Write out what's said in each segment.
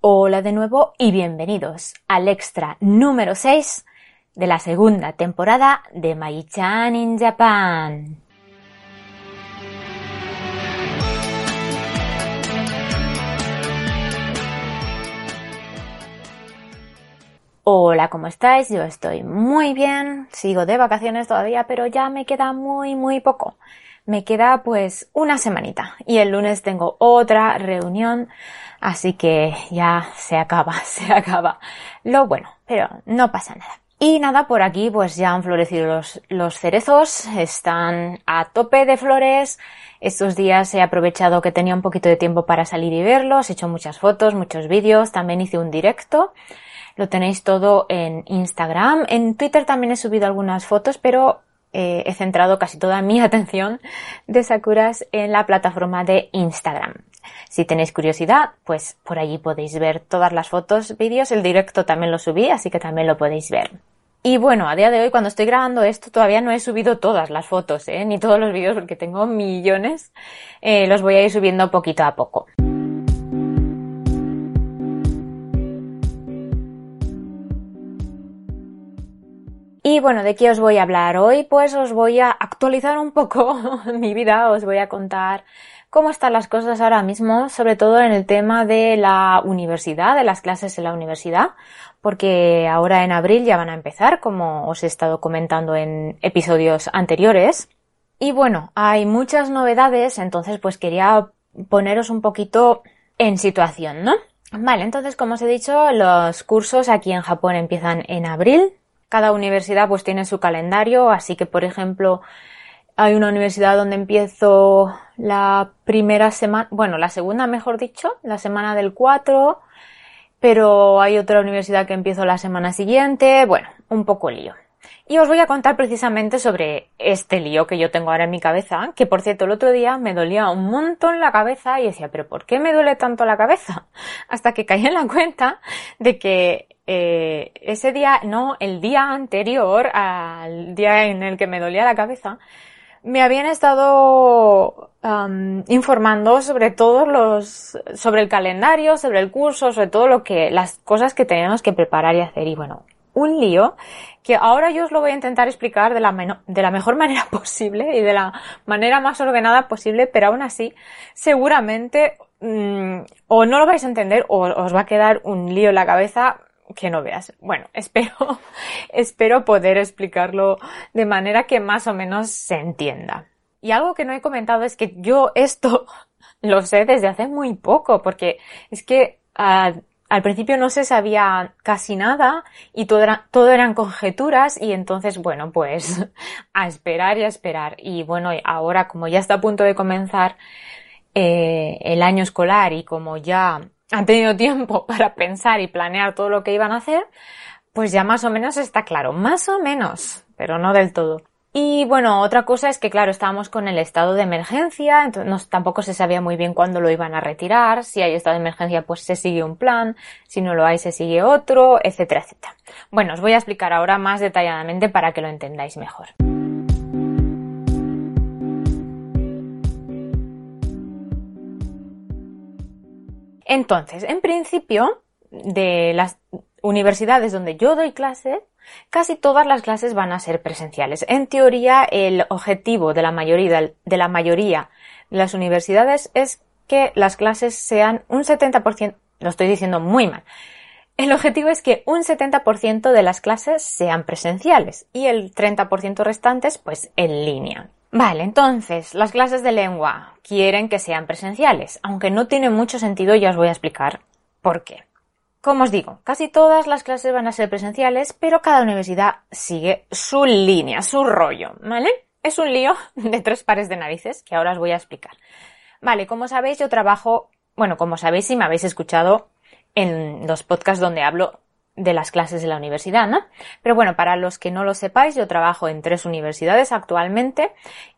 Hola de nuevo y bienvenidos al extra número 6 de la segunda temporada de Mai-chan in Japan. Hola, ¿cómo estáis? Yo estoy muy bien, sigo de vacaciones todavía, pero ya me queda muy, muy poco. Me queda pues una semanita y el lunes tengo otra reunión, así que ya se acaba, se acaba. Lo bueno, pero no pasa nada. Y nada, por aquí pues ya han florecido los, los cerezos, están a tope de flores. Estos días he aprovechado que tenía un poquito de tiempo para salir y verlos, he hecho muchas fotos, muchos vídeos, también hice un directo. Lo tenéis todo en Instagram. En Twitter también he subido algunas fotos, pero eh, he centrado casi toda mi atención de Sakuras en la plataforma de Instagram. Si tenéis curiosidad, pues por allí podéis ver todas las fotos, vídeos, el directo también lo subí, así que también lo podéis ver. Y bueno, a día de hoy, cuando estoy grabando esto, todavía no he subido todas las fotos, ¿eh? ni todos los vídeos, porque tengo millones. Eh, los voy a ir subiendo poquito a poco. Y bueno, ¿de qué os voy a hablar hoy? Pues os voy a actualizar un poco mi vida, os voy a contar cómo están las cosas ahora mismo, sobre todo en el tema de la universidad, de las clases en la universidad, porque ahora en abril ya van a empezar, como os he estado comentando en episodios anteriores. Y bueno, hay muchas novedades, entonces pues quería poneros un poquito en situación, ¿no? Vale, entonces como os he dicho, los cursos aquí en Japón empiezan en abril, cada universidad pues tiene su calendario, así que por ejemplo hay una universidad donde empiezo la primera semana, bueno, la segunda mejor dicho, la semana del 4, pero hay otra universidad que empiezo la semana siguiente, bueno, un poco lío. Y os voy a contar precisamente sobre este lío que yo tengo ahora en mi cabeza, que por cierto el otro día me dolía un montón la cabeza y decía, pero ¿por qué me duele tanto la cabeza? Hasta que caí en la cuenta de que eh, ese día, no, el día anterior al día en el que me dolía la cabeza, me habían estado informando sobre todos los, sobre el calendario, sobre el curso, sobre todo lo que, las cosas que teníamos que preparar y hacer. Y bueno, un lío que ahora yo os lo voy a intentar explicar de la, de la mejor manera posible y de la manera más ordenada posible, pero aún así, seguramente, mm, o no lo vais a entender o os va a quedar un lío en la cabeza que no veas. Bueno, espero, espero poder explicarlo de manera que más o menos se entienda. Y algo que no he comentado es que yo esto lo sé desde hace muy poco, porque es que ah, al principio no se sabía casi nada y todo, era, todo eran conjeturas y entonces, bueno, pues a esperar y a esperar. Y bueno, ahora como ya está a punto de comenzar eh, el año escolar y como ya han tenido tiempo para pensar y planear todo lo que iban a hacer, pues ya más o menos está claro, más o menos, pero no del todo. Y bueno, otra cosa es que claro, estábamos con el estado de emergencia, entonces tampoco se sabía muy bien cuándo lo iban a retirar, si hay estado de emergencia pues se sigue un plan, si no lo hay se sigue otro, etcétera, etcétera. Bueno, os voy a explicar ahora más detalladamente para que lo entendáis mejor. Entonces, en principio, de las universidades donde yo doy clase, casi todas las clases van a ser presenciales. En teoría, el objetivo de la mayoría de las universidades es que las clases sean un 70%, lo estoy diciendo muy mal. El objetivo es que un 70% de las clases sean presenciales y el 30% restantes pues en línea. Vale, entonces, las clases de lengua quieren que sean presenciales, aunque no tiene mucho sentido, ya os voy a explicar por qué. Como os digo, casi todas las clases van a ser presenciales, pero cada universidad sigue su línea, su rollo, ¿vale? Es un lío de tres pares de narices que ahora os voy a explicar. Vale, como sabéis, yo trabajo, bueno, como sabéis si me habéis escuchado en los podcasts donde hablo de las clases de la universidad, ¿no? Pero bueno, para los que no lo sepáis, yo trabajo en tres universidades actualmente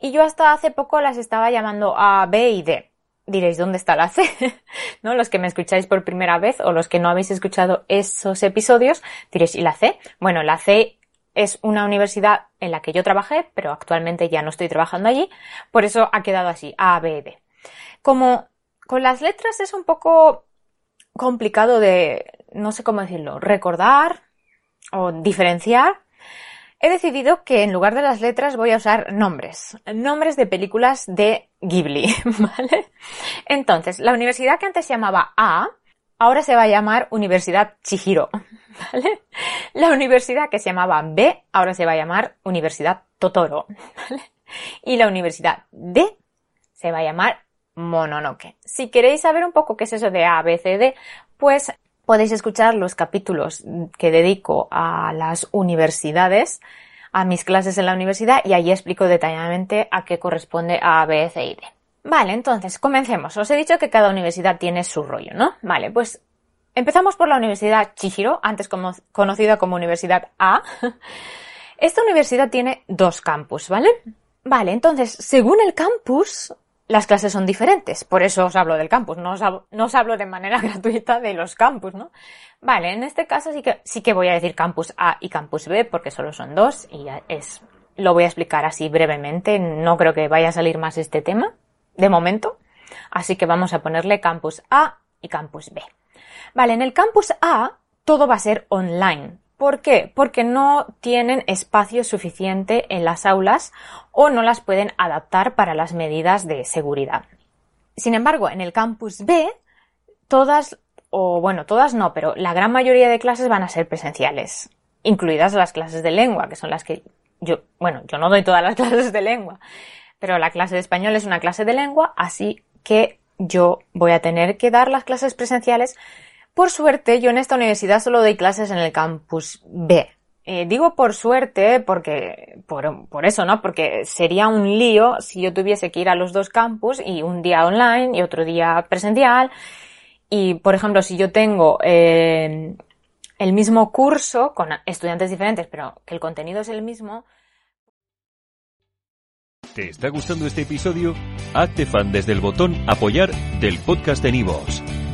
y yo hasta hace poco las estaba llamando A, B y D. Diréis, ¿dónde está la C? ¿No? Los que me escucháis por primera vez o los que no habéis escuchado esos episodios, diréis, ¿y la C? Bueno, la C es una universidad en la que yo trabajé, pero actualmente ya no estoy trabajando allí, por eso ha quedado así, A, B, D. Como con las letras es un poco complicado de, no sé cómo decirlo, recordar o diferenciar, he decidido que en lugar de las letras voy a usar nombres, nombres de películas de Ghibli, ¿vale? Entonces, la universidad que antes se llamaba A, ahora se va a llamar Universidad Chihiro, ¿vale? La universidad que se llamaba B, ahora se va a llamar Universidad Totoro, ¿vale? Y la universidad D se va a llamar Mononoke. Si queréis saber un poco qué es eso de A, B, C, D, pues podéis escuchar los capítulos que dedico a las universidades, a mis clases en la universidad y allí explico detalladamente a qué corresponde A, B, C y D. Vale, entonces, comencemos. Os he dicho que cada universidad tiene su rollo, ¿no? Vale, pues empezamos por la Universidad Chihiro, antes como, conocida como Universidad A. Esta universidad tiene dos campus, ¿vale? Vale, entonces, según el campus, las clases son diferentes. Por eso os hablo del campus, no os, hablo, no os hablo de manera gratuita de los campus, ¿no? Vale, en este caso sí que, sí que voy a decir campus A y campus B porque solo son dos y es, lo voy a explicar así brevemente. No creo que vaya a salir más este tema, de momento. Así que vamos a ponerle campus A y campus B. Vale, en el campus A todo va a ser online. ¿Por qué? Porque no tienen espacio suficiente en las aulas o no las pueden adaptar para las medidas de seguridad. Sin embargo, en el campus B, todas, o bueno, todas no, pero la gran mayoría de clases van a ser presenciales, incluidas las clases de lengua, que son las que yo, bueno, yo no doy todas las clases de lengua, pero la clase de español es una clase de lengua, así que yo voy a tener que dar las clases presenciales por suerte, yo en esta universidad solo doy clases en el campus B. Eh, digo por suerte porque, por, por, eso, ¿no? Porque sería un lío si yo tuviese que ir a los dos campus y un día online y otro día presencial. Y, por ejemplo, si yo tengo eh, el mismo curso con estudiantes diferentes, pero que el contenido es el mismo. ¿Te está gustando este episodio? Hazte fan desde el botón apoyar del podcast de Nivos.